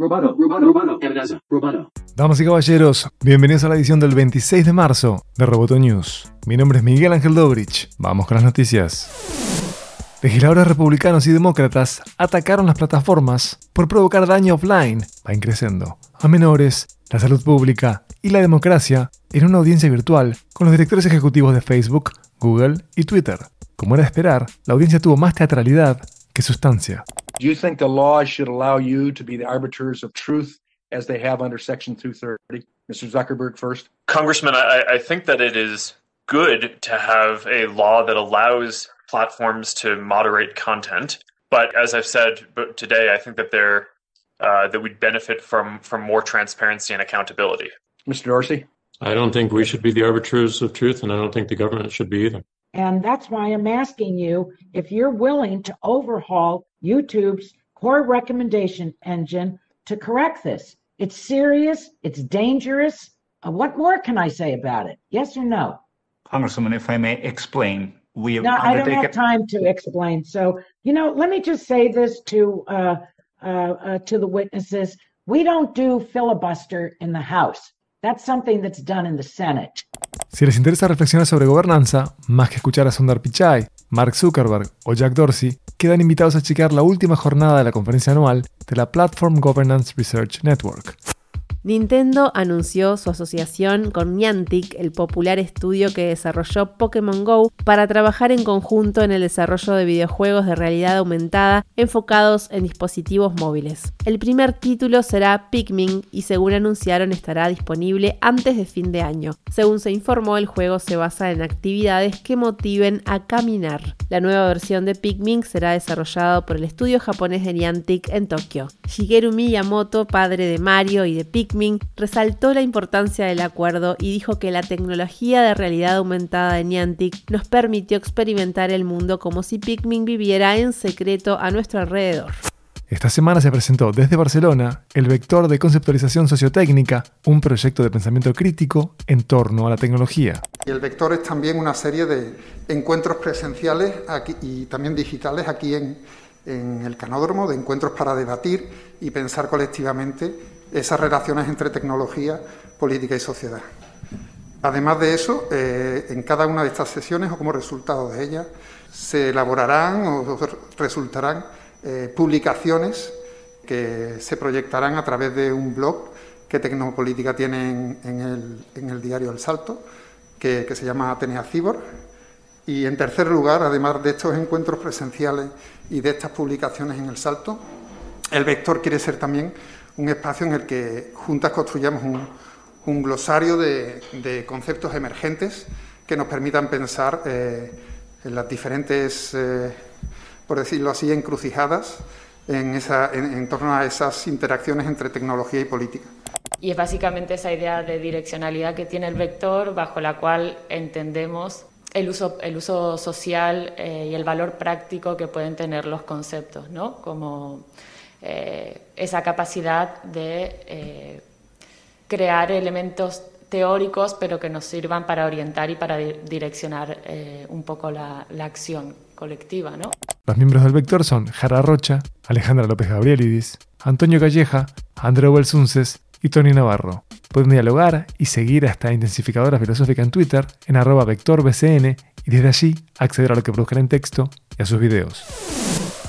Roboto, roboto, amenaza, roboto. Damas y caballeros, bienvenidos a la edición del 26 de marzo de Roboto News. Mi nombre es Miguel Ángel Dobrich. Vamos con las noticias. Legisladores republicanos y demócratas atacaron las plataformas por provocar daño offline, va increciendo, a menores, la salud pública y la democracia en una audiencia virtual con los directores ejecutivos de Facebook, Google y Twitter. Como era de esperar, la audiencia tuvo más teatralidad que sustancia. Do you think the law should allow you to be the arbiters of truth as they have under Section 230? Mr. Zuckerberg first. Congressman, I, I think that it is good to have a law that allows platforms to moderate content. But as I've said today, I think that they're uh, that we'd benefit from from more transparency and accountability. Mr. Dorsey. I don't think we should be the arbiters of truth, and I don't think the government should be either. And that's why I'm asking you if you're willing to overhaul YouTube's core recommendation engine to correct this. It's serious, it's dangerous. Uh, what more can I say about it? Yes or no? Congresswoman, if I may explain, we have No, I don't have time to explain. So, you know, let me just say this to uh, uh, uh, to the witnesses: we don't do filibuster in the House. That's something that's done in the Senate. Si les interesa reflexionar sobre gobernanza, más que escuchar a Sundar Pichai, Mark Zuckerberg o Jack Dorsey, quedan invitados a chequear la última jornada de la conferencia anual de la Platform Governance Research Network. Nintendo anunció su asociación con Niantic, el popular estudio que desarrolló Pokémon Go, para trabajar en conjunto en el desarrollo de videojuegos de realidad aumentada enfocados en dispositivos móviles. El primer título será Pikmin y según anunciaron estará disponible antes de fin de año. Según se informó, el juego se basa en actividades que motiven a caminar. La nueva versión de Pikmin será desarrollado por el estudio japonés de Niantic en Tokio. Shigeru Miyamoto, padre de Mario y de Pikmin, resaltó la importancia del acuerdo y dijo que la tecnología de realidad aumentada de Niantic nos permitió experimentar el mundo como si Pikmin viviera en secreto a nuestro alrededor. Esta semana se presentó desde Barcelona el vector de conceptualización sociotécnica, un proyecto de pensamiento crítico en torno a la tecnología. Y el vector es también una serie de encuentros presenciales aquí, y también digitales aquí en, en el canódromo, de encuentros para debatir y pensar colectivamente esas relaciones entre tecnología, política y sociedad. Además de eso, eh, en cada una de estas sesiones o como resultado de ellas, se elaborarán o resultarán eh, publicaciones que se proyectarán a través de un blog que Tecnopolítica tiene en, el, diario El Salto, que, que se llama Atenea Cibor. Y en tercer lugar, además de estos encuentros presenciales y de estas publicaciones en El Salto, el vector quiere ser también un espacio en el que juntas construyamos un, un glosario de, de, conceptos emergentes que nos permitan pensar eh, en las diferentes, eh, por decirlo así, encrucijadas en, esa, en, en, torno a esas interacciones entre tecnología y política. Y es básicamente esa idea de direccionalidad que tiene el vector bajo la cual entendemos el uso, el uso social eh, y el valor práctico que pueden tener los conceptos, ¿no? Como eh, esa capacidad de eh, crear elementos teóricos, pero que nos sirvan para orientar y para di direccionar eh, un poco la, la, acción colectiva. ¿no? Los miembros del Vector son Jara Rocha, Alejandra López Gabrielidis, Antonio Calleja, Andreu Belsunces y Tony Navarro. Pueden dialogar y seguir a esta intensificadora filosófica en Twitter en arroba vectorbcn y desde allí acceder a lo que produzcan en texto y a sus videos.